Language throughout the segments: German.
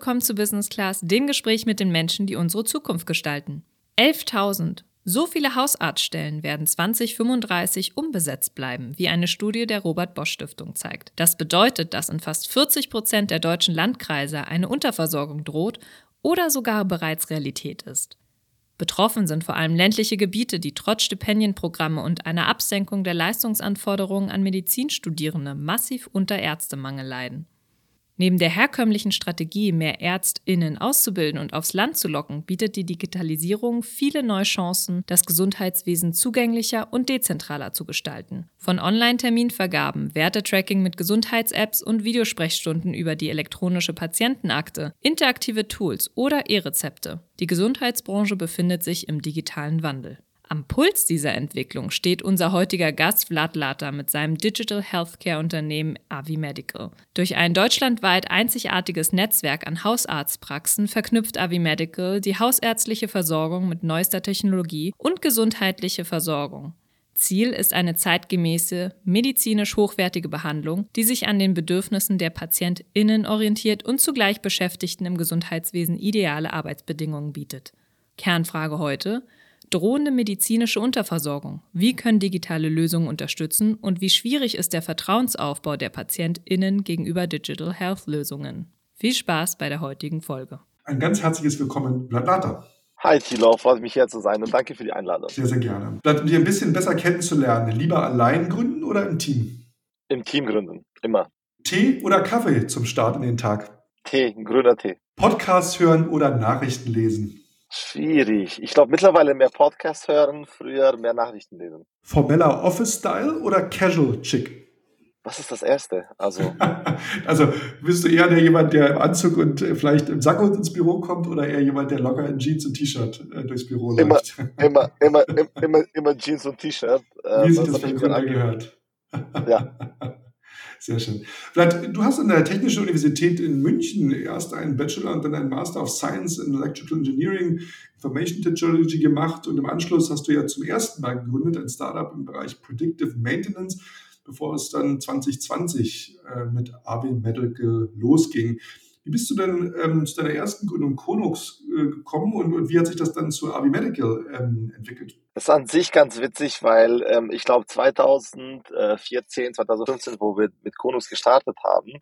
Willkommen zu Business Class, dem Gespräch mit den Menschen, die unsere Zukunft gestalten. 11.000. So viele Hausarztstellen werden 2035 unbesetzt bleiben, wie eine Studie der Robert Bosch Stiftung zeigt. Das bedeutet, dass in fast 40 Prozent der deutschen Landkreise eine Unterversorgung droht oder sogar bereits Realität ist. Betroffen sind vor allem ländliche Gebiete, die trotz Stipendienprogramme und einer Absenkung der Leistungsanforderungen an Medizinstudierende massiv unter Ärztemangel leiden. Neben der herkömmlichen Strategie, mehr ÄrztInnen auszubilden und aufs Land zu locken, bietet die Digitalisierung viele neue Chancen, das Gesundheitswesen zugänglicher und dezentraler zu gestalten. Von Online-Terminvergaben, Wertetracking mit Gesundheits-Apps und Videosprechstunden über die elektronische Patientenakte, interaktive Tools oder E-Rezepte. Die Gesundheitsbranche befindet sich im digitalen Wandel. Am Puls dieser Entwicklung steht unser heutiger Gast Vlad Lata mit seinem Digital Healthcare Unternehmen Avi Medical. Durch ein deutschlandweit einzigartiges Netzwerk an Hausarztpraxen verknüpft Avi Medical die hausärztliche Versorgung mit neuester Technologie und gesundheitliche Versorgung. Ziel ist eine zeitgemäße, medizinisch hochwertige Behandlung, die sich an den Bedürfnissen der PatientInnen orientiert und zugleich Beschäftigten im Gesundheitswesen ideale Arbeitsbedingungen bietet. Kernfrage heute: Drohende medizinische Unterversorgung. Wie können digitale Lösungen unterstützen und wie schwierig ist der Vertrauensaufbau der PatientInnen gegenüber Digital Health Lösungen? Viel Spaß bei der heutigen Folge. Ein ganz herzliches Willkommen, Blatt Hi Thilo, freut mich hier zu sein und danke für die Einladung. Sehr, sehr gerne. um dir ein bisschen besser kennenzulernen, lieber allein gründen oder im Team? Im Team gründen, immer. Tee oder Kaffee zum Start in den Tag? Tee, grüner Tee. Podcast hören oder Nachrichten lesen? Schwierig. Ich glaube mittlerweile mehr Podcasts hören, früher mehr Nachrichten lesen. Formeller Office-Style oder Casual Chick? Was ist das Erste? Also, also bist du eher der jemand, der im Anzug und äh, vielleicht im Sakko ins Büro kommt oder eher jemand, der locker in Jeans und T-Shirt äh, durchs Büro immer, läuft? immer, immer, immer, immer, immer Jeans und T-Shirt. Äh, Wie sich das für den Gründer gehört. Ja. Sehr schön. Vlad, du hast an der Technischen Universität in München erst einen Bachelor und dann einen Master of Science in Electrical Engineering, Information Technology gemacht und im Anschluss hast du ja zum ersten Mal gegründet ein Startup im Bereich Predictive Maintenance, bevor es dann 2020 äh, mit AB Medical losging. Wie bist du denn ähm, zu deiner ersten Gründung Konux äh, gekommen und, und, wie hat sich das dann zu Avi Medical ähm, entwickelt? Das ist an sich ganz witzig, weil ähm, ich glaube 2014, 2015, wo wir mit Konux gestartet haben,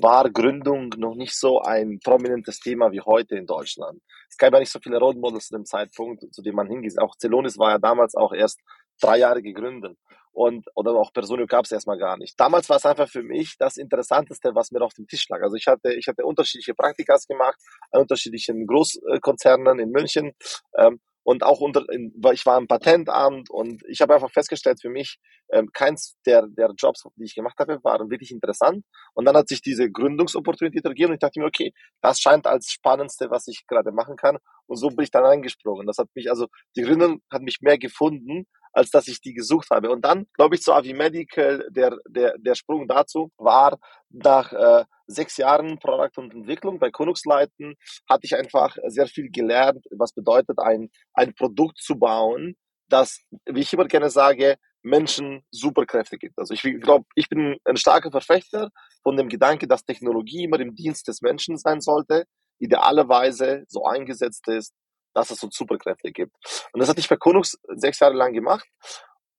war Gründung noch nicht so ein prominentes Thema wie heute in Deutschland. Es gab ja nicht so viele Role Models zu dem Zeitpunkt, zu dem man hingeht. Auch Celonis war ja damals auch erst drei Jahre gegründet und oder auch Personio gab es erstmal gar nicht. Damals war es einfach für mich das Interessanteste, was mir auf dem Tisch lag. Also ich hatte ich hatte unterschiedliche Praktikas gemacht an unterschiedlichen Großkonzernen in München ähm, und auch unter ich war im Patentamt und ich habe einfach festgestellt für mich ähm, keins der der Jobs, die ich gemacht habe, waren wirklich interessant und dann hat sich diese Gründungsopportunität ergeben und ich dachte mir okay, das scheint als spannendste, was ich gerade machen kann und so bin ich dann eingesprungen. Das hat mich also die Gründung hat mich mehr gefunden als dass ich die gesucht habe. Und dann, glaube ich, zu Avi Medical, der, der, der Sprung dazu war, nach äh, sechs Jahren Produkt und Entwicklung bei Konux leiten, hatte ich einfach sehr viel gelernt, was bedeutet, ein, ein Produkt zu bauen, das, wie ich immer gerne sage, Menschen Superkräfte gibt. Also ich glaube, ich bin ein starker Verfechter von dem Gedanke, dass Technologie immer im Dienst des Menschen sein sollte, idealerweise so eingesetzt ist, dass es so Superkräfte gibt. Und das hatte ich bei Konux sechs Jahre lang gemacht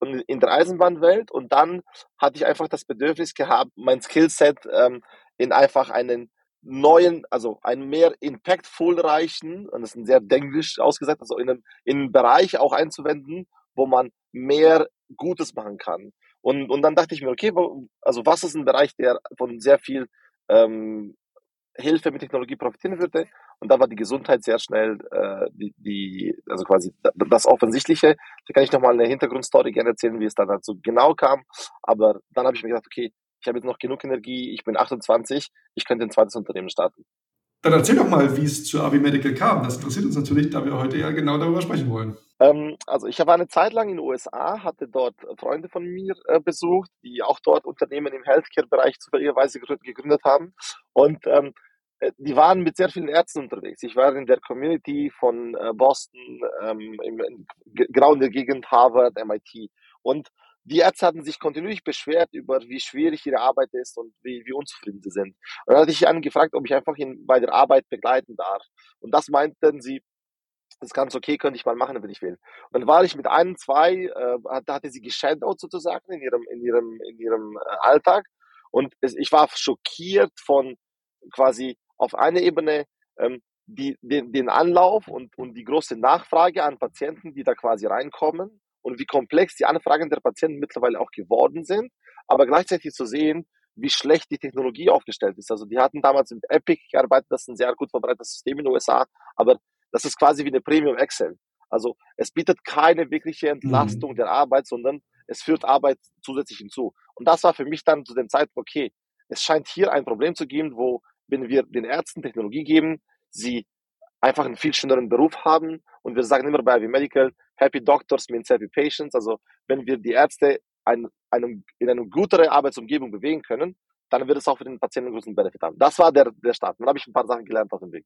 in der Eisenbahnwelt und dann hatte ich einfach das Bedürfnis gehabt, mein Skillset ähm, in einfach einen neuen, also einen mehr impactful reichen, und das ist ein sehr denglisch ausgesagt, also in einen, in einen Bereich auch einzuwenden, wo man mehr Gutes machen kann. Und, und dann dachte ich mir, okay, also was ist ein Bereich, der von sehr viel ähm, Hilfe mit Technologie profitieren würde. Und da war die Gesundheit sehr schnell äh, die, die, also quasi das Offensichtliche. Da kann ich nochmal eine Hintergrundstory gerne erzählen, wie es dann dazu genau kam. Aber dann habe ich mir gedacht, okay, ich habe jetzt noch genug Energie, ich bin 28, ich könnte ein zweites Unternehmen starten. Dann erzähl doch mal, wie es zu Avi Medical kam. Das interessiert uns natürlich, da wir heute ja genau darüber sprechen wollen. Ähm, also ich war eine Zeit lang in den USA, hatte dort Freunde von mir äh, besucht, die auch dort Unternehmen im Healthcare-Bereich zufälligerweise gegründet haben. Und ähm, äh, die waren mit sehr vielen Ärzten unterwegs. Ich war in der Community von äh, Boston, ähm, im, genau in der Gegend Harvard, MIT. Und die Ärzte hatten sich kontinuierlich beschwert über, wie schwierig ihre Arbeit ist und wie, wie unzufrieden sie sind. Und dann hatte ich einen gefragt, ob ich einfach ihn bei der Arbeit begleiten darf. Und das meinten sie, das ist ganz okay, könnte ich mal machen, wenn ich will. Und dann war ich mit einem, zwei, äh, da hatte sie geshadowed sozusagen in ihrem, in ihrem, in ihrem äh, Alltag. Und es, ich war schockiert von quasi auf einer Ebene ähm, die, den, den Anlauf und, und die große Nachfrage an Patienten, die da quasi reinkommen und wie komplex die Anfragen der Patienten mittlerweile auch geworden sind, aber gleichzeitig zu sehen, wie schlecht die Technologie aufgestellt ist. Also die hatten damals mit Epic gearbeitet, das ist ein sehr gut verbreitetes System in den USA, aber das ist quasi wie eine Premium Excel. Also es bietet keine wirkliche mhm. Entlastung mhm. der Arbeit, sondern es führt Arbeit zusätzlich hinzu. Und das war für mich dann zu dem Zeitpunkt, okay, es scheint hier ein Problem zu geben, wo, wenn wir den Ärzten Technologie geben, sie einfach einen viel schöneren Beruf haben. Und wir sagen immer bei Ivy Medical, Happy Doctors means Happy Patients. Also wenn wir die Ärzte ein, einem, in eine gutere Arbeitsumgebung bewegen können, dann wird es auch für den Patienten einen großen Benefit haben. Das war der, der Start. Dann habe ich ein paar Sachen gelernt auf dem Weg.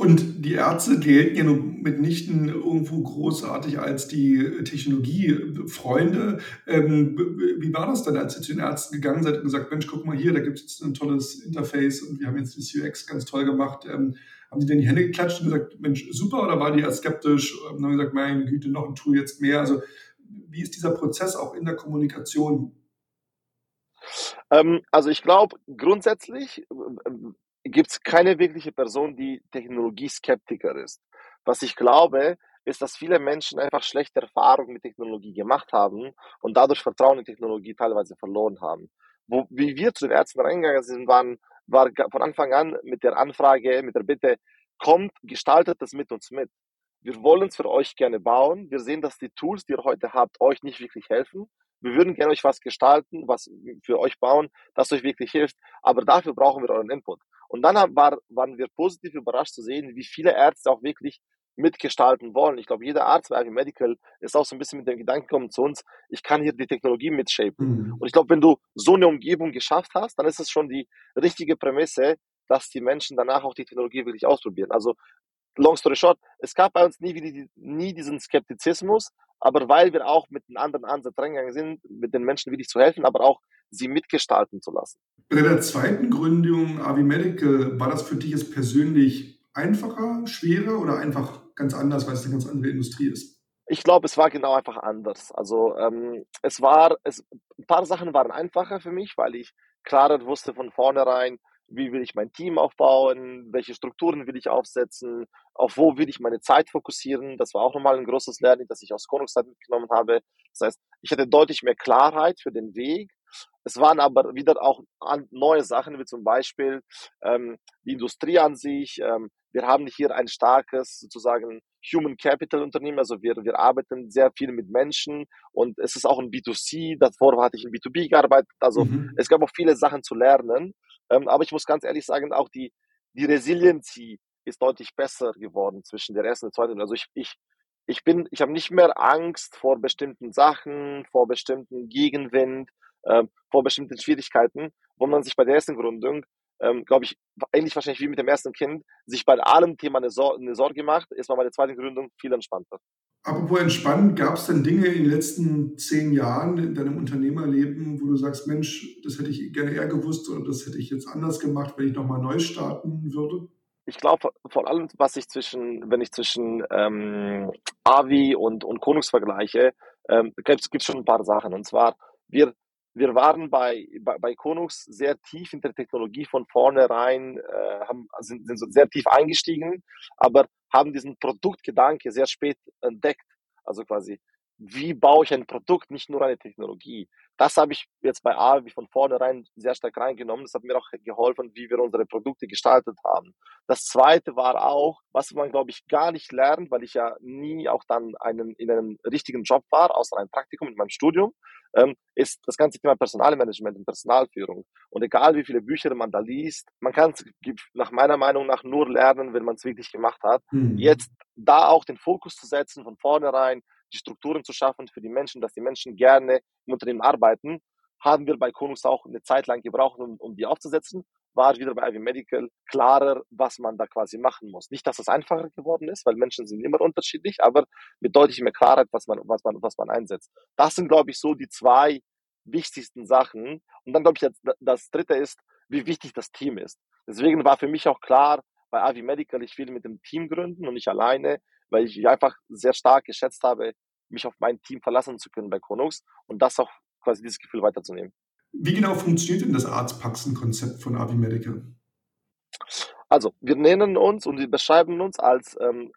Und die Ärzte gelten ja nun mitnichten irgendwo großartig als die Technologiefreunde. Ähm, wie war das dann, als ihr zu den Ärzten gegangen seid und gesagt, Mensch, guck mal hier, da gibt es jetzt ein tolles Interface und wir haben jetzt das UX ganz toll gemacht. Ähm, haben die denn die Hände geklatscht und gesagt, Mensch, super, oder waren die erst skeptisch und haben gesagt, meine Güte, noch ein Tool jetzt mehr? Also wie ist dieser Prozess auch in der Kommunikation? Ähm, also ich glaube, grundsätzlich gibt es keine wirkliche Person, die Technologieskeptiker ist. Was ich glaube, ist, dass viele Menschen einfach schlechte Erfahrungen mit Technologie gemacht haben und dadurch Vertrauen in Technologie teilweise verloren haben. Wo, wie wir zu den Ärzten reingegangen sind, waren, war von Anfang an mit der Anfrage, mit der Bitte, kommt, gestaltet das mit uns mit. Wir wollen es für euch gerne bauen. Wir sehen, dass die Tools, die ihr heute habt, euch nicht wirklich helfen. Wir würden gerne euch was gestalten, was für euch bauen, das euch wirklich hilft. Aber dafür brauchen wir euren Input. Und dann war, waren wir positiv überrascht zu sehen, wie viele Ärzte auch wirklich mitgestalten wollen. Ich glaube, jeder Arzt bei Ivy Medical ist auch so ein bisschen mit dem Gedanken gekommen zu uns, ich kann hier die Technologie mitshapen. Mhm. Und ich glaube, wenn du so eine Umgebung geschafft hast, dann ist es schon die richtige Prämisse, dass die Menschen danach auch die Technologie wirklich ausprobieren. Also long story short, es gab bei uns nie, nie diesen Skeptizismus, aber weil wir auch mit einem anderen Ansatz reingegangen sind, mit den Menschen wirklich zu helfen, aber auch sie mitgestalten zu lassen. Bei der zweiten Gründung Avi Medical, war das für dich jetzt persönlich einfacher, schwerer oder einfach ganz anders, weil es eine ganz andere Industrie ist? Ich glaube, es war genau einfach anders. Also ähm, es war, es, ein paar Sachen waren einfacher für mich, weil ich klarer wusste von vornherein, wie will ich mein Team aufbauen, welche Strukturen will ich aufsetzen, auf wo will ich meine Zeit fokussieren. Das war auch nochmal ein großes Learning, das ich aus Konungszeit mitgenommen habe. Das heißt, ich hatte deutlich mehr Klarheit für den Weg. Es waren aber wieder auch neue Sachen, wie zum Beispiel ähm, die Industrie an sich. Ähm, wir haben hier ein starkes sozusagen Human Capital Unternehmen, also wir, wir arbeiten sehr viel mit Menschen und es ist auch ein B2C, davor hatte ich in B2B gearbeitet, also mhm. es gab auch viele Sachen zu lernen ähm, aber ich muss ganz ehrlich sagen, auch die, die Resiliency ist deutlich besser geworden zwischen der ersten und der zweiten. Also ich, ich, ich bin, ich habe nicht mehr Angst vor bestimmten Sachen, vor bestimmten Gegenwind, ähm, vor bestimmten Schwierigkeiten, wo man sich bei der ersten Gründung, ähm, glaube ich, ähnlich wahrscheinlich wie mit dem ersten Kind, sich bei allem Thema eine, Sor eine Sorge macht, ist man bei der zweiten Gründung viel entspannter. Apropos entspannt, gab es denn Dinge in den letzten zehn Jahren in deinem Unternehmerleben, wo du sagst, Mensch, das hätte ich gerne eher gewusst oder das hätte ich jetzt anders gemacht, wenn ich nochmal neu starten würde? Ich glaube, vor allem, was ich zwischen, wenn ich zwischen ähm, Avi und, und Konungs vergleiche, ähm, gibt es schon ein paar Sachen. Und zwar, wir, wir waren bei, bei, bei Konungs sehr tief in der Technologie von vornherein, äh, haben, sind, sind so sehr tief eingestiegen, aber haben diesen Produktgedanke sehr spät entdeckt. Also quasi, wie baue ich ein Produkt, nicht nur eine Technologie. Das habe ich jetzt bei Avi von vornherein sehr stark reingenommen. Das hat mir auch geholfen, wie wir unsere Produkte gestaltet haben. Das zweite war auch, was man, glaube ich, gar nicht lernt, weil ich ja nie auch dann einen, in einem richtigen Job war, außer einem Praktikum in meinem Studium, ähm, ist das ganze Thema Personalmanagement und Personalführung. Und egal wie viele Bücher man da liest, man kann es nach meiner Meinung nach nur lernen, wenn man es wirklich gemacht hat. Mhm. Jetzt da auch den Fokus zu setzen von vornherein, die Strukturen zu schaffen für die Menschen, dass die Menschen gerne im Unternehmen arbeiten, haben wir bei Konungs auch eine Zeit lang gebraucht, um, um die aufzusetzen. war wieder bei Ivy Medical klarer, was man da quasi machen muss. Nicht, dass es einfacher geworden ist, weil Menschen sind immer unterschiedlich, aber mit deutlich mehr Klarheit, was man, was man, was man einsetzt. Das sind, glaube ich, so die zwei wichtigsten Sachen. Und dann, glaube ich, das dritte ist, wie wichtig das Team ist. Deswegen war für mich auch klar, bei Ivy Medical, ich will mit dem Team gründen und nicht alleine, weil ich einfach sehr stark geschätzt habe, mich auf mein Team verlassen zu können bei Konux und das auch quasi dieses Gefühl weiterzunehmen. Wie genau funktioniert denn das Arztpraxenkonzept von Avi Medical? Also, wir nennen uns und wir beschreiben uns als ähm,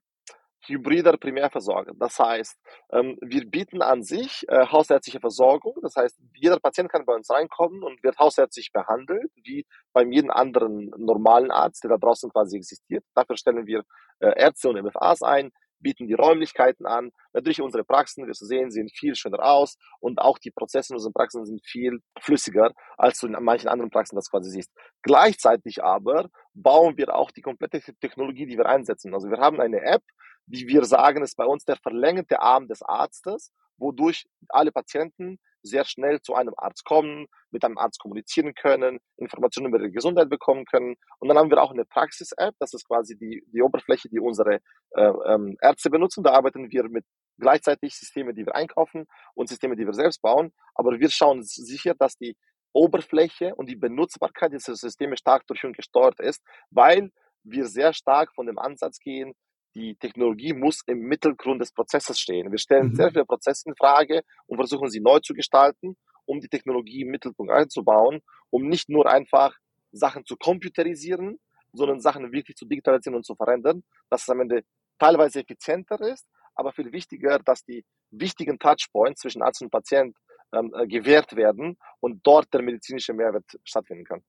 hybrider Primärversorger. Das heißt, ähm, wir bieten an sich äh, hausärztliche Versorgung. Das heißt, jeder Patient kann bei uns reinkommen und wird hausärztlich behandelt, wie bei jedem anderen normalen Arzt, der da draußen quasi existiert. Dafür stellen wir äh, Ärzte und MFAs ein, bieten die Räumlichkeiten an. Natürlich unsere Praxen, wie Sie sehen, sehen viel schöner aus und auch die Prozesse in unseren Praxen sind viel flüssiger, als du in manchen anderen Praxen das quasi siehst. Gleichzeitig aber bauen wir auch die komplette Technologie, die wir einsetzen. Also wir haben eine App, die wir sagen, ist bei uns der verlängerte Arm des Arztes, wodurch alle Patienten sehr schnell zu einem Arzt kommen, mit einem Arzt kommunizieren können, Informationen über ihre Gesundheit bekommen können. Und dann haben wir auch eine Praxis-App, das ist quasi die, die Oberfläche, die unsere äh, ähm, Ärzte benutzen. Da arbeiten wir mit gleichzeitig Systeme, die wir einkaufen und Systeme, die wir selbst bauen. Aber wir schauen sicher, dass die Oberfläche und die Benutzbarkeit dieser Systeme stark durch und gesteuert ist, weil wir sehr stark von dem Ansatz gehen, die Technologie muss im Mittelgrund des Prozesses stehen. Wir stellen mhm. sehr viele Prozesse in Frage und versuchen sie neu zu gestalten, um die Technologie im Mittelpunkt einzubauen, um nicht nur einfach Sachen zu computerisieren, sondern Sachen wirklich zu digitalisieren und zu verändern, dass es am Ende teilweise effizienter ist, aber viel wichtiger, dass die wichtigen Touchpoints zwischen Arzt und Patient ähm, äh, gewährt werden und dort der medizinische Mehrwert stattfinden kann.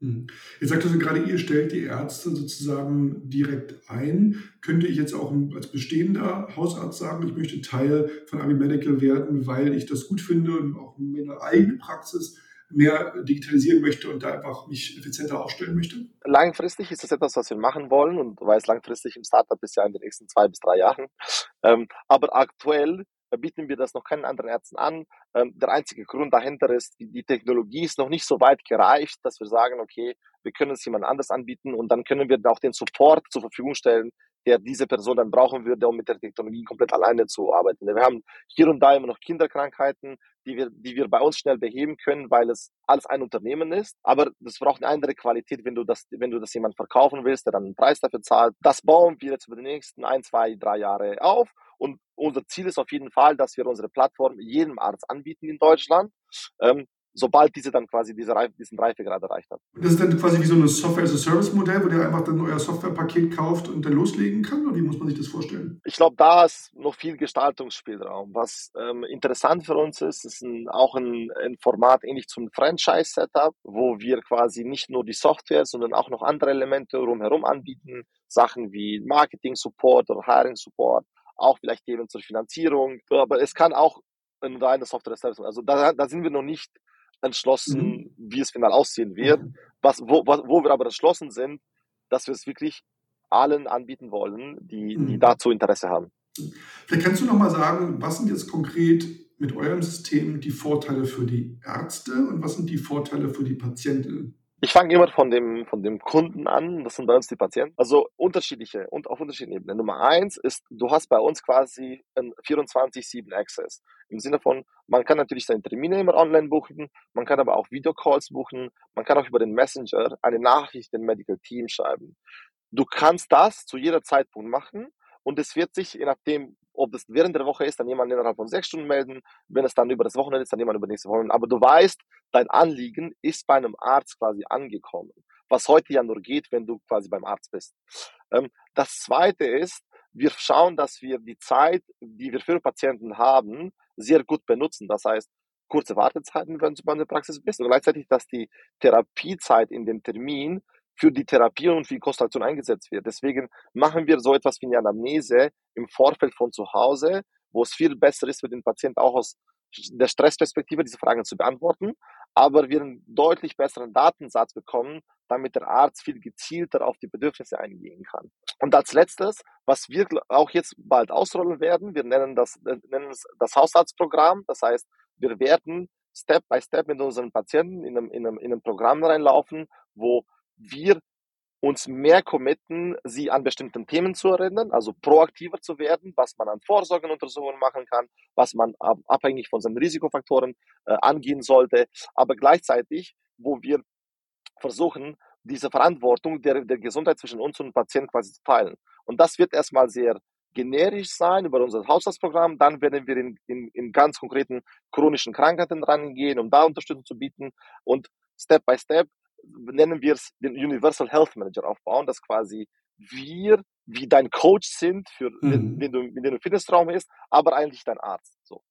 Hm. Jetzt sagtest du gerade, ihr stellt die Ärzte sozusagen direkt ein. Könnte ich jetzt auch als bestehender Hausarzt sagen, ich möchte Teil von Ami Medical werden, weil ich das gut finde und auch meine eigene Praxis mehr digitalisieren möchte und da einfach mich effizienter aufstellen möchte? Langfristig ist das etwas, was wir machen wollen und weil es langfristig im Startup ist ja in den nächsten zwei bis drei Jahren. Ähm, aber aktuell bieten wir das noch keinen anderen Ärzten an. Ähm, der einzige Grund dahinter ist, die, Technologie ist noch nicht so weit gereift, dass wir sagen, okay, wir können es jemand anders anbieten und dann können wir auch den Support zur Verfügung stellen, der diese Person dann brauchen würde, um mit der Technologie komplett alleine zu arbeiten. Wir haben hier und da immer noch Kinderkrankheiten, die wir, die wir bei uns schnell beheben können, weil es alles ein Unternehmen ist. Aber das braucht eine andere Qualität, wenn du das, wenn du das jemand verkaufen willst, der dann einen Preis dafür zahlt. Das bauen wir jetzt über die nächsten ein, zwei, drei Jahre auf. Und unser Ziel ist auf jeden Fall, dass wir unsere Plattform jedem Arzt anbieten in Deutschland. Ähm, sobald diese dann quasi diese Reif, diesen Reifegrad erreicht hat. Das ist dann quasi wie so ein Software-as-a-Service-Modell, wo der einfach dann euer Softwarepaket kauft und dann loslegen kann? Oder wie muss man sich das vorstellen? Ich glaube, da ist noch viel Gestaltungsspielraum. Was ähm, interessant für uns ist, ist ein, auch ein, ein Format ähnlich zum Franchise-Setup, wo wir quasi nicht nur die Software, sondern auch noch andere Elemente rumherum anbieten. Sachen wie Marketing-Support oder Hiring-Support, auch vielleicht Themen zur Finanzierung. Aber es kann auch ein reines Software-Service. Also da, da sind wir noch nicht entschlossen, mhm. wie es final aussehen wird. Mhm. Was, wo, wo wir aber entschlossen sind, dass wir es wirklich allen anbieten wollen, die, mhm. die dazu Interesse haben. Vielleicht kannst du noch mal sagen, was sind jetzt konkret mit eurem System die Vorteile für die Ärzte und was sind die Vorteile für die Patienten? Ich fange immer von dem, von dem Kunden an, das sind bei uns die Patienten. Also unterschiedliche und auf unterschiedlichen Ebenen. Nummer eins ist, du hast bei uns quasi ein 24-7 Access. Im Sinne von, man kann natürlich seine Termine immer online buchen, man kann aber auch Videocalls buchen, man kann auch über den Messenger eine Nachricht dem Medical Team schreiben. Du kannst das zu jeder Zeitpunkt machen und es wird sich, je nachdem, ob es während der Woche ist, dann jemand innerhalb von sechs Stunden melden. Wenn es dann über das Wochenende ist, dann jemand über nächste Woche. Aber du weißt, dein Anliegen ist bei einem Arzt quasi angekommen. Was heute ja nur geht, wenn du quasi beim Arzt bist. Ähm, das zweite ist, wir schauen, dass wir die Zeit, die wir für Patienten haben, sehr gut benutzen. Das heißt, kurze Wartezeiten, wenn du bei der Praxis bist und gleichzeitig, dass die Therapiezeit in dem Termin für die Therapie und für die Konstellation eingesetzt wird. Deswegen machen wir so etwas wie eine Anamnese im Vorfeld von zu Hause, wo es viel besser ist für den Patienten auch aus der Stressperspektive diese Fragen zu beantworten, aber wir einen deutlich besseren Datensatz bekommen, damit der Arzt viel gezielter auf die Bedürfnisse eingehen kann. Und als letztes, was wir auch jetzt bald ausrollen werden, wir nennen das, nennen es das Hausarztprogramm. Das heißt, wir werden Step by Step mit unseren Patienten in einem, in einem, in einem Programm reinlaufen, wo wir uns mehr committen, sie an bestimmten Themen zu erinnern, also proaktiver zu werden, was man an Vorsorgenuntersuchungen machen kann, was man abhängig von seinen Risikofaktoren äh, angehen sollte, aber gleichzeitig, wo wir versuchen, diese Verantwortung der, der Gesundheit zwischen uns und dem Patienten quasi zu teilen. Und das wird erstmal sehr generisch sein über unser Haushaltsprogramm. Dann werden wir in, in, in ganz konkreten chronischen Krankheiten rangehen, um da Unterstützung zu bieten. Und Step by Step nennen wir es den Universal Health Manager aufbauen, dass quasi wir wie dein Coach sind, für mhm. wenn, du, wenn du im Fitnessraum bist, aber eigentlich dein Arzt. So.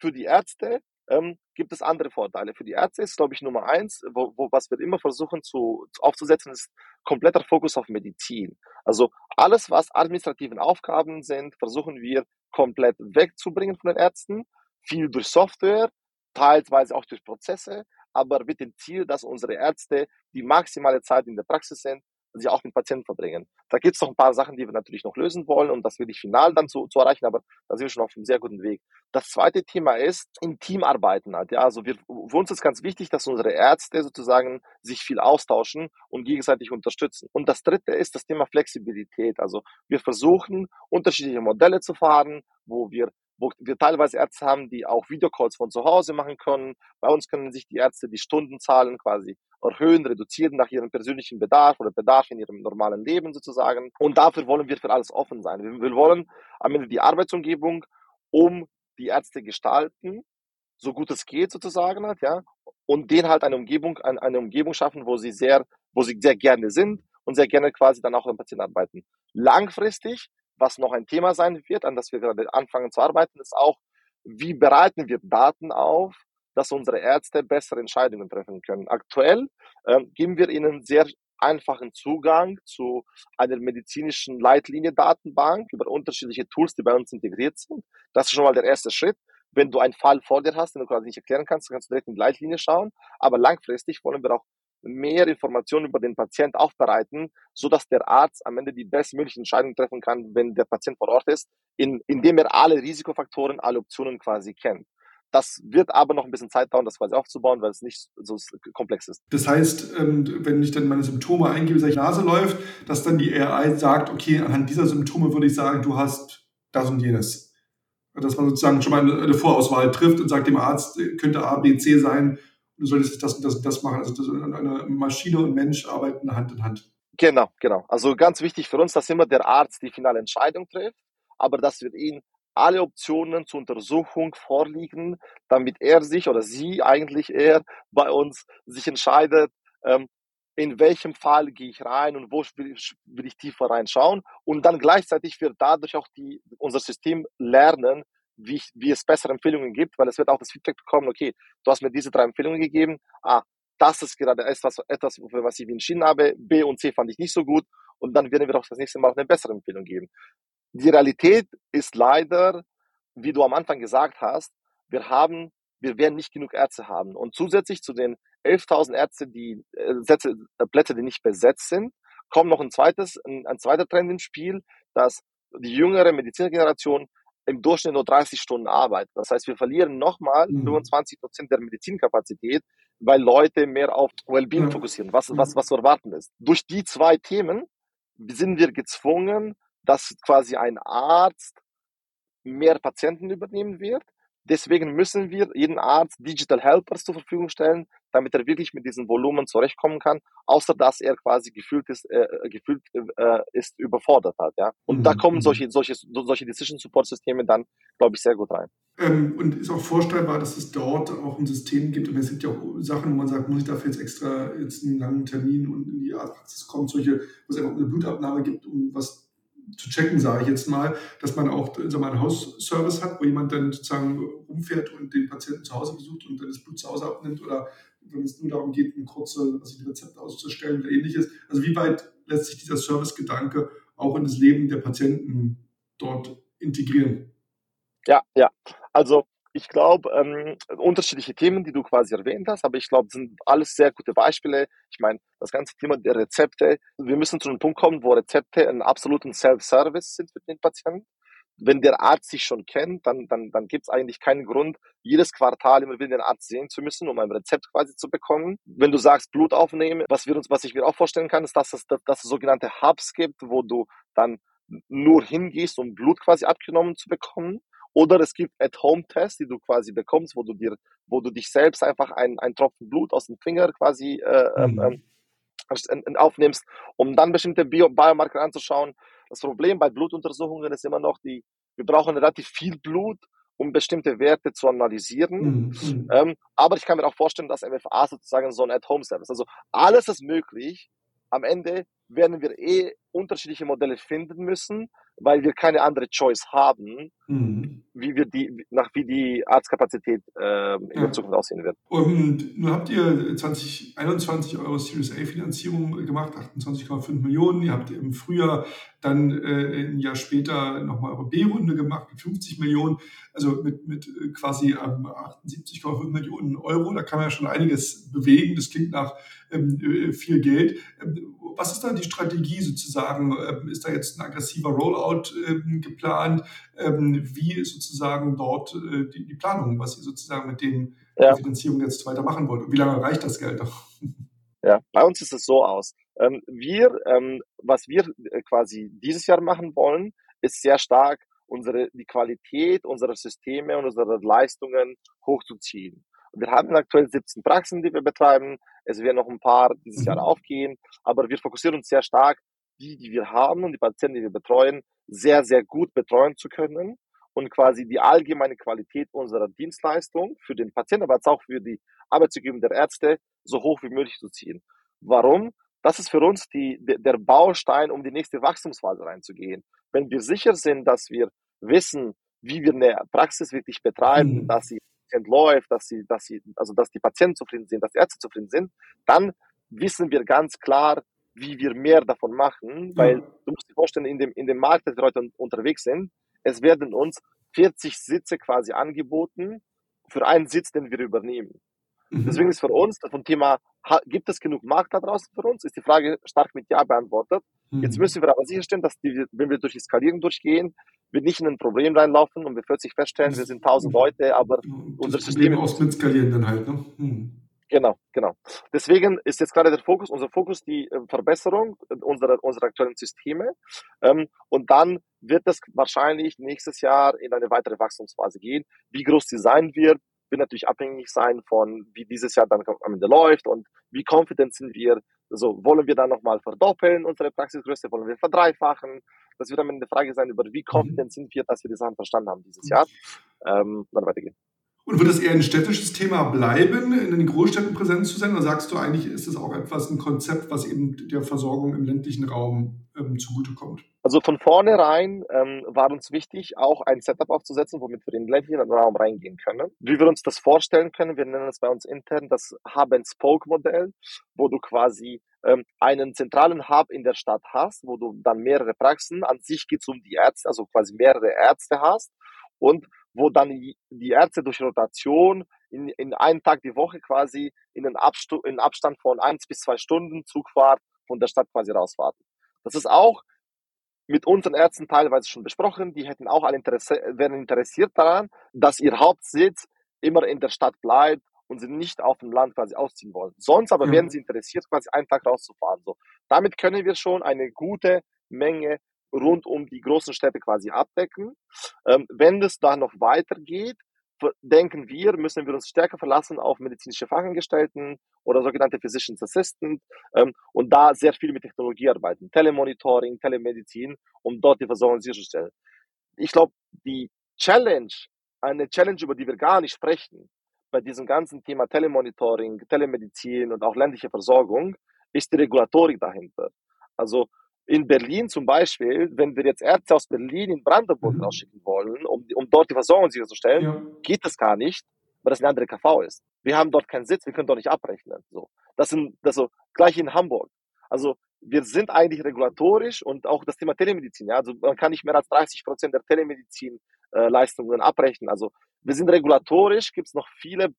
Für die Ärzte ähm, gibt es andere Vorteile. Für die Ärzte ist, glaube ich, Nummer eins, wo, wo, was wir immer versuchen zu, aufzusetzen, ist kompletter Fokus auf Medizin. Also alles, was administrativen Aufgaben sind, versuchen wir komplett wegzubringen von den Ärzten. Viel durch Software, teilweise auch durch Prozesse, aber mit dem Ziel, dass unsere Ärzte die maximale Zeit in der Praxis sind, sie auch mit Patienten verbringen. Da gibt es noch ein paar Sachen, die wir natürlich noch lösen wollen, um das wirklich final dann zu, zu erreichen, aber da sind wir schon auf einem sehr guten Weg. Das zweite Thema ist im Team arbeiten halt. Ja, also wir, für uns ist ganz wichtig, dass unsere Ärzte sozusagen sich viel austauschen und gegenseitig unterstützen. Und das dritte ist das Thema Flexibilität. Also wir versuchen unterschiedliche Modelle zu fahren, wo wir wo wir teilweise Ärzte haben, die auch Videocalls von zu Hause machen können. Bei uns können sich die Ärzte die Stundenzahlen quasi erhöhen, reduzieren nach ihrem persönlichen Bedarf oder Bedarf in ihrem normalen Leben sozusagen. Und dafür wollen wir für alles offen sein. Wir, wollen am Ende die Arbeitsumgebung um die Ärzte gestalten, so gut es geht sozusagen halt, ja, und denen halt eine Umgebung, eine, Umgebung schaffen, wo sie sehr, wo sie sehr gerne sind und sehr gerne quasi dann auch im Patienten arbeiten. Langfristig was noch ein Thema sein wird, an das wir gerade anfangen zu arbeiten, ist auch, wie bereiten wir Daten auf, dass unsere Ärzte bessere Entscheidungen treffen können. Aktuell äh, geben wir ihnen sehr einfachen Zugang zu einer medizinischen Leitlinie-Datenbank über unterschiedliche Tools, die bei uns integriert sind. Das ist schon mal der erste Schritt. Wenn du einen Fall vor dir hast, den du quasi nicht erklären kannst, kannst du direkt in die Leitlinie schauen. Aber langfristig wollen wir auch mehr Informationen über den Patient aufbereiten, so dass der Arzt am Ende die bestmögliche Entscheidung treffen kann, wenn der Patient vor Ort ist, in, indem er alle Risikofaktoren, alle Optionen quasi kennt. Das wird aber noch ein bisschen Zeit dauern, das quasi aufzubauen, weil es nicht so komplex ist. Das heißt, ähm, wenn ich dann meine Symptome eingebe, sage Nase läuft, dass dann die AI sagt, okay, anhand dieser Symptome würde ich sagen, du hast das und jenes. Dass man sozusagen schon mal eine Vorauswahl trifft und sagt dem Arzt, könnte A, B, C sein du solltest das und das das machen. Also das, eine Maschine und Mensch arbeiten Hand in Hand. Genau, genau. Also ganz wichtig für uns, dass immer der Arzt die finale Entscheidung trifft, aber dass wir ihn alle Optionen zur Untersuchung vorliegen, damit er sich oder sie eigentlich eher bei uns sich entscheidet, ähm, in welchem Fall gehe ich rein und wo will ich, will ich tiefer reinschauen und dann gleichzeitig wird dadurch auch die, unser System lernen, wie, ich, wie es bessere Empfehlungen gibt, weil es wird auch das Feedback bekommen, okay, du hast mir diese drei Empfehlungen gegeben, ah, das ist gerade etwas, etwas für was ich entschieden habe, B und C fand ich nicht so gut. Und dann werden wir auch das nächste Mal eine bessere Empfehlung geben. Die Realität ist leider, wie du am Anfang gesagt hast, wir haben, wir werden nicht genug Ärzte haben. Und zusätzlich zu den 11.000 Ärzte, die äh, Sätze, äh, Plätze, die nicht besetzt sind, kommt noch ein zweites, ein, ein zweiter Trend ins Spiel, dass die jüngere Medizinergeneration im Durchschnitt nur 30 Stunden Arbeit. Das heißt, wir verlieren nochmal mhm. 25 Prozent der Medizinkapazität, weil Leute mehr auf Wellbeing ja. fokussieren, was, was, was zu erwarten ist. Durch die zwei Themen sind wir gezwungen, dass quasi ein Arzt mehr Patienten übernehmen wird Deswegen müssen wir jeden Arzt Digital Helpers zur Verfügung stellen, damit er wirklich mit diesem Volumen zurechtkommen kann, außer dass er quasi gefühlt ist, äh, gefühlt äh, ist überfordert hat. Ja? Und mhm. da kommen mhm. solche, solche, solche Decision Support Systeme dann, glaube ich, sehr gut rein. Ähm, und ist auch vorstellbar, dass es dort auch ein System gibt. Und es gibt ja auch Sachen, wo man sagt, muss ich dafür jetzt extra jetzt einen langen Termin und in die Arztpraxis kommen, solche, wo es einfach eine Blutabnahme gibt, um was zu checken, sage ich jetzt mal, dass man auch wir, einen Hausservice hat, wo jemand dann sozusagen rumfährt und den Patienten zu Hause besucht und dann das Blut zu Hause abnimmt oder wenn es nur darum geht, ein kurze also Rezept auszustellen oder ähnliches. Also wie weit lässt sich dieser Servicegedanke auch in das Leben der Patienten dort integrieren? Ja, ja. Also ich glaube, ähm, unterschiedliche Themen, die du quasi erwähnt hast, aber ich glaube, sind alles sehr gute Beispiele. Ich meine, das ganze Thema der Rezepte, wir müssen zu einem Punkt kommen, wo Rezepte einen absoluten Self-Service sind für den Patienten. wenn der Arzt sich schon kennt, dann, dann, dann gibt es eigentlich keinen Grund, jedes Quartal immer wieder den Arzt sehen zu müssen, um ein Rezept quasi zu bekommen. Wenn du sagst, Blut aufnehmen, was, wir uns, was ich mir auch vorstellen kann, ist, dass es, dass, dass es sogenannte Hubs gibt, wo du dann nur hingehst, um Blut quasi abgenommen zu bekommen. Oder es gibt At-Home-Tests, die du quasi bekommst, wo du dir, wo du dich selbst einfach einen, einen Tropfen Blut aus dem Finger quasi äh, ähm, mhm. ähm, aufnimmst, um dann bestimmte Bio Biomarker anzuschauen. Das Problem bei Blutuntersuchungen ist immer noch, die, wir brauchen relativ viel Blut, um bestimmte Werte zu analysieren. Mhm. mhm. Ähm, aber ich kann mir auch vorstellen, dass MFA sozusagen so ein At-Home-Service, also alles ist möglich. Am Ende werden wir eh unterschiedliche Modelle finden müssen, weil wir keine andere Choice haben, mhm. wie wir die, nach wie die Arztkapazität äh, in ja. der Zukunft aussehen wird. Und nun habt ihr 2021 eure Series A Finanzierung gemacht, 28,5 Millionen. Ihr habt im Frühjahr dann äh, ein Jahr später nochmal eure B-Runde gemacht mit 50 Millionen, also mit, mit äh, quasi ähm, 78,5 Millionen Euro. Da kann man ja schon einiges bewegen. Das klingt nach ähm, äh, viel Geld. Ähm, was ist da die Strategie sozusagen? Ähm, ist da jetzt ein aggressiver Rollout ähm, geplant? Ähm, wie sozusagen dort äh, die, die, Planung, was ihr sozusagen mit dem ja. Finanzierung jetzt weitermachen wollt? Und wie lange reicht das Geld noch? Ja, bei uns ist es so aus. wir, was wir äh, quasi dieses Jahr machen wollen, ist sehr stark unsere, die Qualität unserer Systeme und unserer Leistungen hochzuziehen. Wir haben aktuell 17 Praxen, die wir betreiben. Es werden noch ein paar dieses Jahr mhm. aufgehen, aber wir fokussieren uns sehr stark, die, die wir haben und die Patienten, die wir betreuen, sehr, sehr gut betreuen zu können und quasi die allgemeine Qualität unserer Dienstleistung für den Patienten, aber auch für die Arbeitsumgebung der Ärzte so hoch wie möglich zu ziehen. Warum? Das ist für uns die, der Baustein, um die nächste Wachstumsphase reinzugehen. Wenn wir sicher sind, dass wir wissen, wie wir eine Praxis wirklich betreiben, mhm. dass sie effizient läuft, dass sie, dass sie, also dass die Patienten zufrieden sind, dass die Ärzte zufrieden sind, dann wissen wir ganz klar, wie wir mehr davon machen, weil ja. du musst dir vorstellen, in dem, in dem Markt, dass wir heute unterwegs sind, es werden uns 40 Sitze quasi angeboten für einen Sitz, den wir übernehmen. Mhm. Deswegen ist für uns vom Thema, gibt es genug Markt da draußen für uns, ist die Frage stark mit Ja beantwortet. Mhm. Jetzt müssen wir aber sicherstellen, dass die, wenn wir durch die Skalierung durchgehen, wir nicht in ein Problem reinlaufen und wir plötzlich feststellen, wir sind tausend Leute, aber das unser System. aus mit skalieren dann halt, ne? Genau, genau. Deswegen ist jetzt gerade der Fokus, unser Fokus die äh, Verbesserung unserer, unserer aktuellen Systeme. Ähm, und dann wird es wahrscheinlich nächstes Jahr in eine weitere Wachstumsphase gehen. Wie groß sie sein wird, wird natürlich abhängig sein von, wie dieses Jahr dann am Ende läuft und wie confident sind wir. Also wollen wir dann nochmal verdoppeln unsere Praxisgröße, wollen wir verdreifachen? Das wird am Ende eine Frage sein, über wie confident mhm. sind wir, dass wir die Sachen verstanden haben dieses Jahr. Ähm, dann weitergehen. Und wird es eher ein städtisches Thema bleiben, in den Großstädten präsent zu sein? Oder sagst du eigentlich, ist es auch etwas, ein Konzept, was eben der Versorgung im ländlichen Raum ähm, zugutekommt? Also von vornherein ähm, war uns wichtig, auch ein Setup aufzusetzen, womit wir in den ländlichen Raum reingehen können. Wie wir uns das vorstellen können, wir nennen es bei uns intern das Hub-and-Spoke-Modell, wo du quasi ähm, einen zentralen Hub in der Stadt hast, wo du dann mehrere Praxen, an sich geht es um die Ärzte, also quasi mehrere Ärzte hast und wo dann die Ärzte durch Rotation in, in einen Tag die Woche quasi in einen Abstu in Abstand von eins bis zwei Stunden Zugfahrt von der Stadt quasi rausfahren. Das ist auch mit unseren Ärzten teilweise schon besprochen. Die hätten auch alle Interesse, wären interessiert daran, dass ihr Hauptsitz immer in der Stadt bleibt und sie nicht auf dem Land quasi ausziehen wollen. Sonst aber mhm. wären sie interessiert, quasi einen Tag rauszufahren. So, damit können wir schon eine gute Menge rund um die großen Städte quasi abdecken. Ähm, wenn es da noch weitergeht, denken wir, müssen wir uns stärker verlassen auf medizinische Fachangestellten oder sogenannte Physicians Assistant ähm, und da sehr viel mit Technologie arbeiten, Telemonitoring, Telemedizin, um dort die Versorgung sicherzustellen. Ich glaube, die Challenge, eine Challenge, über die wir gar nicht sprechen, bei diesem ganzen Thema Telemonitoring, Telemedizin und auch ländliche Versorgung, ist die Regulatorik dahinter. Also in Berlin zum Beispiel, wenn wir jetzt Ärzte aus Berlin in Brandenburg mhm. rausschicken wollen, um, um dort die Versorgung sicherzustellen, ja. geht das gar nicht, weil das eine andere KV ist. Wir haben dort keinen Sitz, wir können dort nicht abrechnen. So. Das sind, das so, gleich in Hamburg. Also, wir sind eigentlich regulatorisch und auch das Thema Telemedizin, ja, also man kann nicht mehr als 30 Prozent der Telemedizin-Leistungen äh, abrechnen. Also, wir sind regulatorisch, gibt es noch viele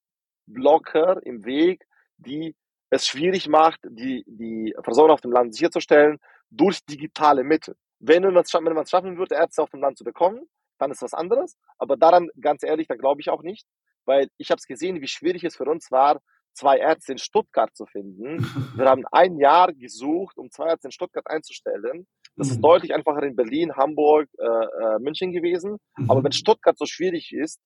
Blocker im Weg, die es schwierig macht, die, die Versorgung auf dem Land sicherzustellen durch digitale Mittel. Wenn man es schaffen würde, Ärzte auf dem Land zu bekommen, dann ist was anderes. Aber daran, ganz ehrlich, da glaube ich auch nicht, weil ich habe es gesehen, wie schwierig es für uns war, zwei Ärzte in Stuttgart zu finden. Wir haben ein Jahr gesucht, um zwei Ärzte in Stuttgart einzustellen. Das ist mhm. deutlich einfacher in Berlin, Hamburg, äh, äh, München gewesen. Mhm. Aber wenn Stuttgart so schwierig ist,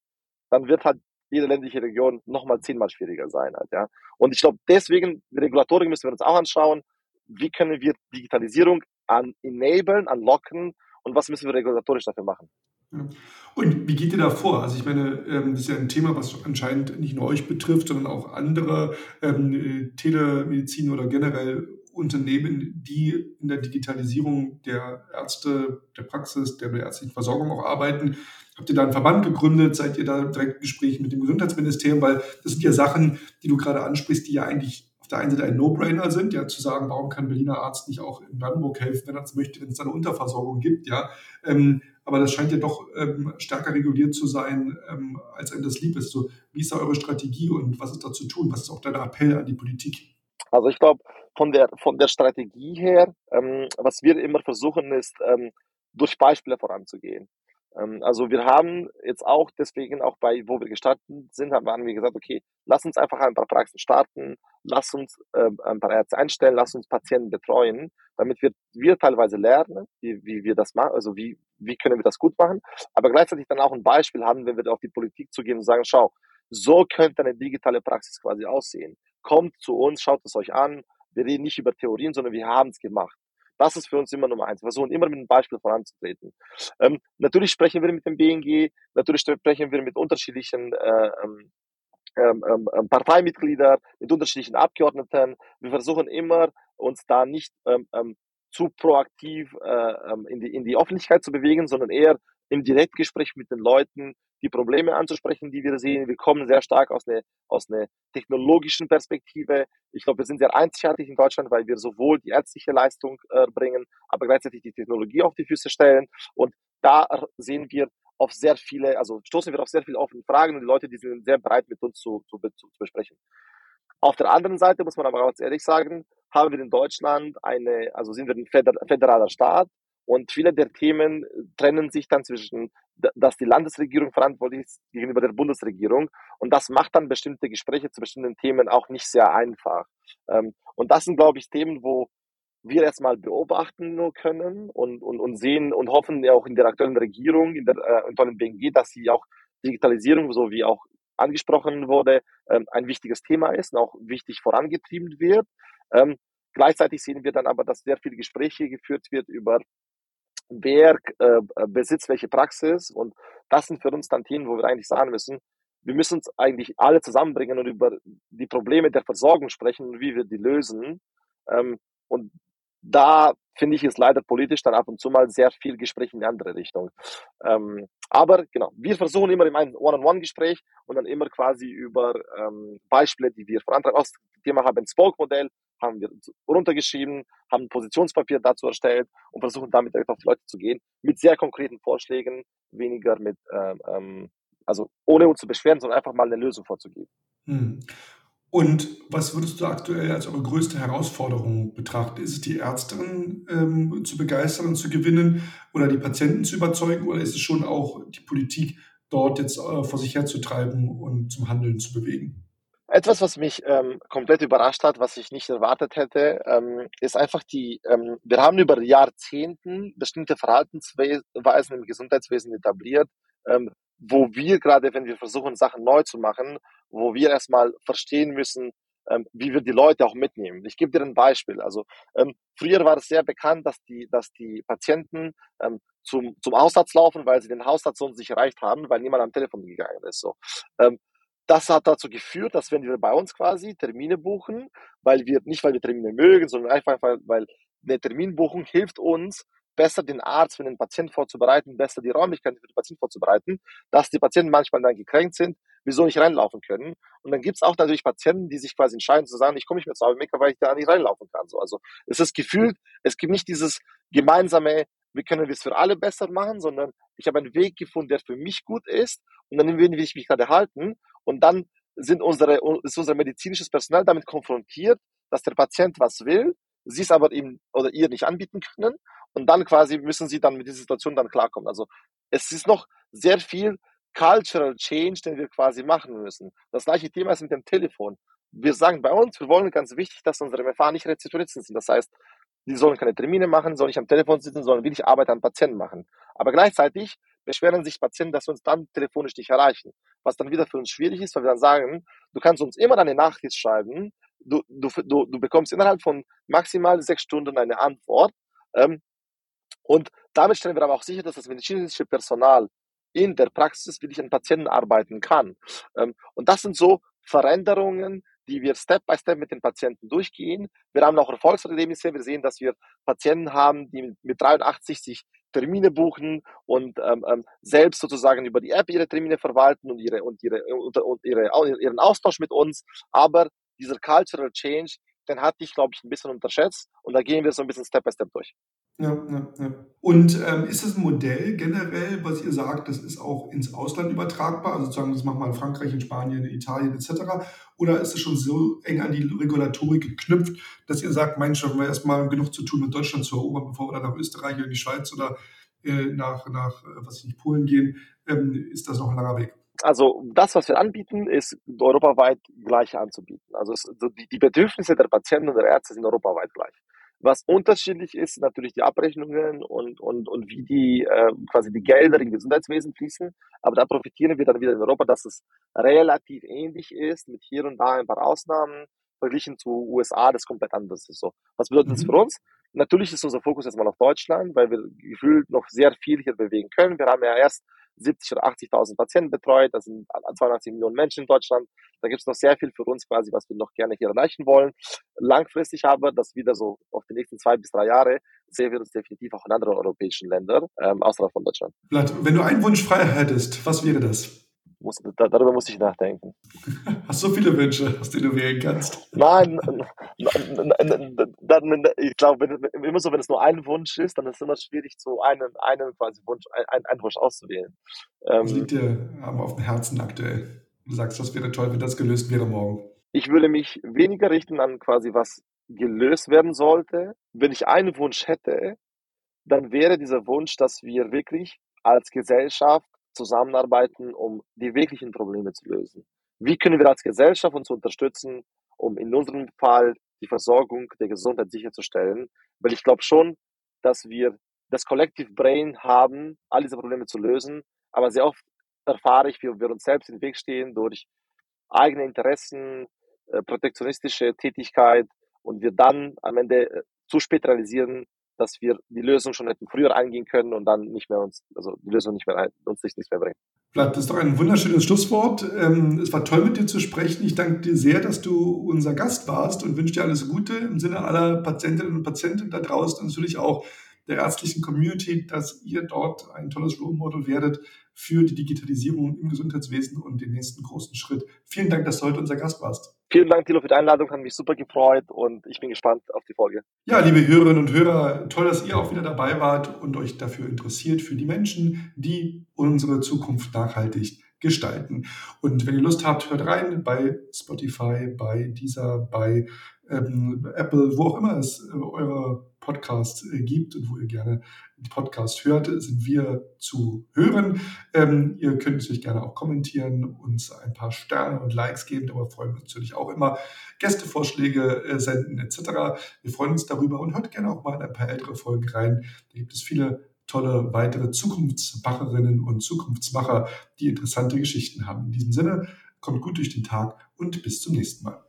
dann wird halt jede ländliche Region nochmal zehnmal schwieriger sein halt, ja. Und ich glaube, deswegen, Regulatorik müssen wir uns auch anschauen. Wie können wir Digitalisierung an enablen, anlocken und was müssen wir regulatorisch dafür machen? Und wie geht ihr da vor? Also ich meine, ähm, das ist ja ein Thema, was anscheinend nicht nur euch betrifft, sondern auch andere ähm, Telemedizin oder generell Unternehmen, die in der Digitalisierung der Ärzte, der Praxis, der ärztlichen Versorgung auch arbeiten. Habt ihr da einen Verband gegründet? Seid ihr da direkt im Gespräch mit dem Gesundheitsministerium? Weil das sind ja Sachen, die du gerade ansprichst, die ja eigentlich auf der einen Seite ein No-Brainer sind, ja, zu sagen, warum kann Berliner Arzt nicht auch in Brandenburg helfen, wenn er es möchte, wenn es da eine Unterversorgung gibt, ja. Ähm, aber das scheint ja doch ähm, stärker reguliert zu sein, ähm, als einem das lieb ist. So, wie ist da eure Strategie und was ist da zu tun? Was ist auch dein Appell an die Politik? Also ich glaube, von der, von der Strategie her, ähm, was wir immer versuchen, ist, ähm, durch Beispiele voranzugehen. Ähm, also wir haben jetzt auch deswegen auch bei, wo wir gestartet sind, haben wir gesagt, okay, lass uns einfach ein paar Praxen starten, lass uns äh, ein paar Ärzte einstellen, lass uns Patienten betreuen, damit wir, wir teilweise lernen, wie, wie wir das machen, also wie, wie können wir das gut machen, aber gleichzeitig dann auch ein Beispiel haben, wenn wir auf die Politik zugehen und sagen, schau, so könnte eine digitale Praxis quasi aussehen. Kommt zu uns, schaut es euch an. Wir reden nicht über Theorien, sondern wir haben es gemacht. Das ist für uns immer Nummer eins. Wir versuchen immer mit einem Beispiel voranzutreten. Ähm, natürlich sprechen wir mit dem BNG, natürlich sprechen wir mit unterschiedlichen äh, ähm, ähm, ähm, ähm, Parteimitgliedern, mit unterschiedlichen Abgeordneten. Wir versuchen immer, uns da nicht ähm, ähm, zu proaktiv äh, in, die, in die Öffentlichkeit zu bewegen, sondern eher im Direktgespräch mit den Leuten die Probleme anzusprechen, die wir sehen. Wir kommen sehr stark aus einer, aus einer technologischen Perspektive. Ich glaube, wir sind sehr einzigartig in Deutschland, weil wir sowohl die ärztliche Leistung äh, bringen, aber gleichzeitig die Technologie auf die Füße stellen. Und da sehen wir auf sehr viele, also stoßen wir auf sehr viele offene Fragen und die Leute, die sind sehr bereit, mit uns zu, zu, zu, besprechen. Auf der anderen Seite muss man aber ganz ehrlich sagen, haben wir in Deutschland eine, also sind wir ein föderaler Staat und viele der Themen trennen sich dann zwischen, dass die Landesregierung verantwortlich ist gegenüber der Bundesregierung. Und das macht dann bestimmte Gespräche zu bestimmten Themen auch nicht sehr einfach. Ähm, und das sind, glaube ich, Themen, wo wir erstmal beobachten nur können und, und, und sehen und hoffen ja auch in der aktuellen Regierung, in der äh, in BNG, dass sie auch Digitalisierung, so wie auch angesprochen wurde, ähm, ein wichtiges Thema ist und auch wichtig vorangetrieben wird. Ähm, gleichzeitig sehen wir dann aber, dass sehr viele Gespräche geführt wird über wer äh, besitzt welche Praxis. Und das sind für uns dann Themen, wo wir eigentlich sagen müssen, wir müssen uns eigentlich alle zusammenbringen und über die Probleme der Versorgung sprechen und wie wir die lösen. Ähm, und da finde ich es leider politisch dann ab und zu mal sehr viel Gespräch in die andere Richtung. Ähm, aber genau, wir versuchen immer in einem One-on-One-Gespräch und dann immer quasi über ähm, Beispiele, die wir vorantragen. Das Thema haben Spoke-Modell, haben wir runtergeschrieben, haben ein Positionspapier dazu erstellt und versuchen damit direkt auf die Leute zu gehen, mit sehr konkreten Vorschlägen, weniger mit, ähm, ähm also ohne uns zu beschweren, sondern einfach mal eine Lösung vorzugeben. Hm. Und was würdest du aktuell als eure größte Herausforderung betrachten? Ist es die Ärztinnen ähm, zu begeistern zu gewinnen oder die Patienten zu überzeugen oder ist es schon auch die Politik dort jetzt äh, vor sich herzutreiben und zum Handeln zu bewegen? Etwas, was mich ähm, komplett überrascht hat, was ich nicht erwartet hätte, ähm, ist einfach die, ähm, wir haben über Jahrzehnten bestimmte Verhaltensweisen im Gesundheitswesen etabliert, ähm, wo wir gerade, wenn wir versuchen, Sachen neu zu machen, wo wir erstmal verstehen müssen, ähm, wie wir die Leute auch mitnehmen. Ich gebe dir ein Beispiel. Also ähm, früher war es sehr bekannt, dass die, dass die Patienten ähm, zum, zum Hausarzt laufen, weil sie den Hausarzt sonst nicht erreicht haben, weil niemand am Telefon gegangen ist. So. Das hat dazu geführt, dass wenn wir bei uns quasi Termine buchen, weil wir nicht, weil wir Termine mögen, sondern einfach, weil, eine Terminbuchung hilft uns, besser den Arzt für den Patienten vorzubereiten, besser die Räumlichkeiten für den Patienten vorzubereiten, dass die Patienten manchmal dann gekränkt sind, wieso nicht reinlaufen können. Und dann gibt es auch natürlich Patienten, die sich quasi entscheiden zu sagen, ich komme nicht mehr zu Mecker, weil ich da nicht reinlaufen kann. So, also es ist gefühlt, es gibt nicht dieses gemeinsame, wie können wir es für alle besser machen, sondern ich habe einen Weg gefunden, der für mich gut ist und dann will ich mich gerade halten und dann sind unsere, ist unser medizinisches Personal damit konfrontiert, dass der Patient was will, sie es aber ihm oder ihr nicht anbieten können und dann quasi müssen sie dann mit dieser Situation dann klarkommen. Also es ist noch sehr viel Cultural Change, den wir quasi machen müssen. Das gleiche Thema ist mit dem Telefon. Wir sagen bei uns, wir wollen ganz wichtig, dass unsere MFA nicht Rezeptionisten sind. Das heißt, die sollen keine Termine machen, sollen nicht am Telefon sitzen, sollen wirklich Arbeit an Patienten machen. Aber gleichzeitig beschweren sich Patienten, dass wir uns dann telefonisch nicht erreichen. Was dann wieder für uns schwierig ist, weil wir dann sagen, du kannst uns immer eine Nachricht schreiben, du, du, du, du bekommst innerhalb von maximal sechs Stunden eine Antwort. Ähm, und damit stellen wir aber auch sicher, dass das medizinische Personal in der Praxis wirklich an Patienten arbeiten kann. Ähm, und das sind so Veränderungen, die wir Step by Step mit den Patienten durchgehen. Wir haben auch Erfolgserlebnisse. Wir sehen, dass wir Patienten haben, die mit 83 sich Termine buchen und ähm, ähm, selbst sozusagen über die App ihre Termine verwalten und, ihre, und, ihre, und, ihre, ihren Austausch mit uns. Aber dieser Cultural Change, den hatte ich, glaube ich, ein bisschen unterschätzt. Und da gehen wir so ein bisschen Step by Step durch. Ja, ja, ja. Und ähm, ist das ein Modell generell, was ihr sagt, das ist auch ins Ausland übertragbar? Also sozusagen, das machen wir in Frankreich, in Spanien, in Italien etc. Oder ist es schon so eng an die Regulatorik geknüpft, dass ihr sagt, Mensch, haben wir erstmal genug zu tun mit Deutschland zu erobern, bevor wir dann nach Österreich oder in die Schweiz oder äh, nach, nach äh, was ich nicht, Polen gehen? Ähm, ist das noch ein langer Weg? Also das, was wir anbieten, ist europaweit gleich anzubieten. Also es, die, die Bedürfnisse der Patienten und der Ärzte sind europaweit gleich. Was unterschiedlich ist, natürlich die Abrechnungen und, und, und wie die äh, quasi die Gelder im Gesundheitswesen fließen. Aber da profitieren wir dann wieder in Europa, dass es relativ ähnlich ist, mit hier und da ein paar Ausnahmen, verglichen zu USA, das komplett anders ist. So. Was bedeutet mhm. das für uns? Natürlich ist unser Fokus erstmal auf Deutschland, weil wir gefühlt noch sehr viel hier bewegen können. Wir haben ja erst 70 oder 80.000 Patienten betreut. Das sind 82 Millionen Menschen in Deutschland. Da gibt es noch sehr viel für uns quasi, was wir noch gerne hier erreichen wollen. Langfristig aber, das wieder so auf die nächsten zwei bis drei Jahre, sehen wir uns definitiv auch in anderen europäischen Ländern, ähm, außerhalb von Deutschland. Wenn du einen Wunsch frei hättest, was wäre das? Muss, da, darüber muss ich nachdenken. Hast du so viele Wünsche, aus denen du wählen kannst? Nein, ich glaube, immer so, wenn es nur ein Wunsch ist, dann ist es immer schwierig, so einen, einen quasi Wunsch, einen, einen Wunsch auszuwählen. Was liegt dir auf dem Herzen aktuell? Du sagst, das wäre toll, wenn das gelöst wäre morgen. Ich würde mich weniger richten an quasi, was gelöst werden sollte. Wenn ich einen Wunsch hätte, dann wäre dieser Wunsch, dass wir wirklich als Gesellschaft zusammenarbeiten, um die wirklichen Probleme zu lösen. Wie können wir als Gesellschaft uns unterstützen, um in unserem Fall die Versorgung der Gesundheit sicherzustellen? Weil ich glaube schon, dass wir das Collective Brain haben, all diese Probleme zu lösen, aber sehr oft erfahre ich, wie wir uns selbst im Weg stehen durch eigene Interessen, äh, protektionistische Tätigkeit und wir dann am Ende äh, zu spät realisieren, dass wir die Lösung schon hätten früher eingehen können und dann nicht mehr uns, also die Lösung nicht mehr uns nicht, nichts mehr bringt. Vlad, das ist doch ein wunderschönes Schlusswort. Ähm, es war toll mit dir zu sprechen. Ich danke dir sehr, dass du unser Gast warst und wünsche dir alles Gute im Sinne aller Patientinnen und Patienten da draußen und natürlich auch der ärztlichen Community, dass ihr dort ein tolles Role Model werdet für die Digitalisierung im Gesundheitswesen und den nächsten großen Schritt. Vielen Dank, dass du heute unser Gast warst. Vielen Dank, Thilo, für die Einladung. Hat mich super gefreut und ich bin gespannt auf die Folge. Ja, liebe Hörerinnen und Hörer, toll, dass ihr auch wieder dabei wart und euch dafür interessiert, für die Menschen, die unsere Zukunft nachhaltig gestalten. Und wenn ihr Lust habt, hört rein bei Spotify, bei dieser, bei ähm, Apple, wo auch immer es äh, eure Podcasts äh, gibt und wo ihr gerne den Podcast hört, sind wir zu hören. Ähm, ihr könnt natürlich gerne auch kommentieren, uns ein paar Sterne und Likes geben, aber freuen wir uns natürlich auch immer, Gästevorschläge äh, senden etc. Wir freuen uns darüber und hört gerne auch mal in ein paar ältere Folgen rein. Da gibt es viele tolle weitere Zukunftsmacherinnen und Zukunftsmacher, die interessante Geschichten haben. In diesem Sinne, kommt gut durch den Tag und bis zum nächsten Mal.